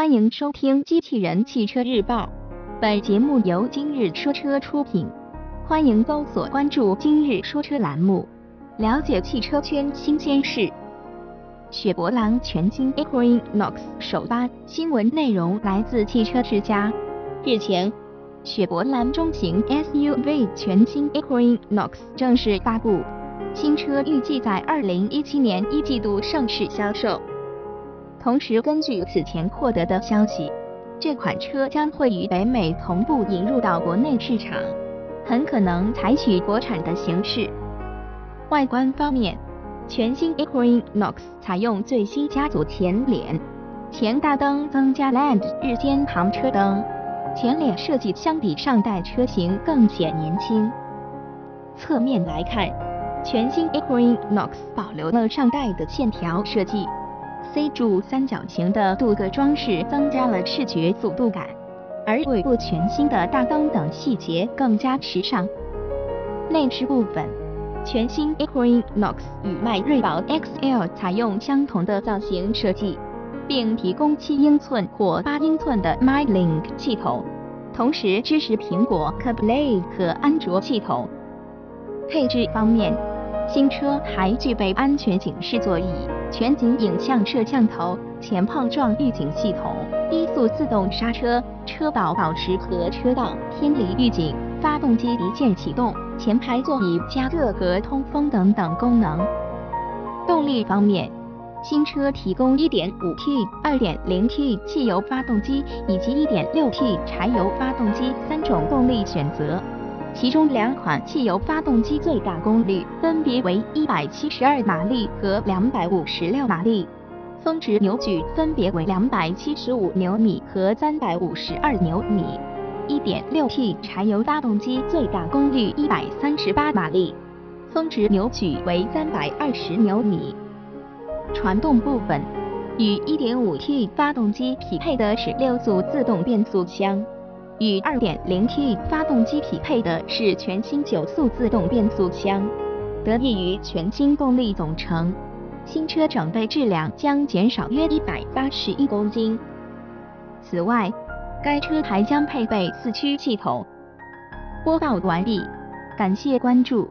欢迎收听《机器人汽车日报》，本节目由今日说车出品。欢迎搜索关注“今日说车”栏目，了解汽车圈新鲜事。雪佛兰全新 Equinox 首发，新闻内容来自汽车之家。日前，雪佛兰中型 SUV 全新 Equinox 正式发布，新车预计在2017年一季度上市销售。同时，根据此前获得的消息，这款车将会与北美同步引入到国内市场，很可能采取国产的形式。外观方面，全新 Equinox 采用最新家族前脸，前大灯增加 LED 日间行车灯，前脸设计相比上代车型更显年轻。侧面来看，全新 Equinox 保留了上代的线条设计。C 柱三角形的镀铬装饰增加了视觉速度感，而尾部全新的大灯等细节更加时尚。内饰部分，全新 Equinox 与迈锐宝 XL 采用相同的造型设计，并提供七英寸或八英寸的 MyLink 系统，同时支持苹果 CarPlay 和安卓系统。配置方面，新车还具备安全警示座椅。全景影像摄像头、前碰撞预警系统、低速自动刹车、车道保持和车道偏离预警、发动机一键启动、前排座椅加热和通风等等功能。动力方面，新车提供 1.5T、2.0T 汽油发动机以及 1.6T 柴油发动机三种动力选择。其中两款汽油发动机最大功率分别为172马力和256马力，峰值扭矩分别为275牛米和352牛米。1.6T 柴油发动机最大功率138马力，峰值扭矩为320牛米。传动部分，与 1.5T 发动机匹配的是六速自动变速箱。与 2.0T 发动机匹配的是全新九速自动变速箱，得益于全新动力总成，新车整备质量将减少约181公斤。此外，该车还将配备四驱系统。播报完毕，感谢关注。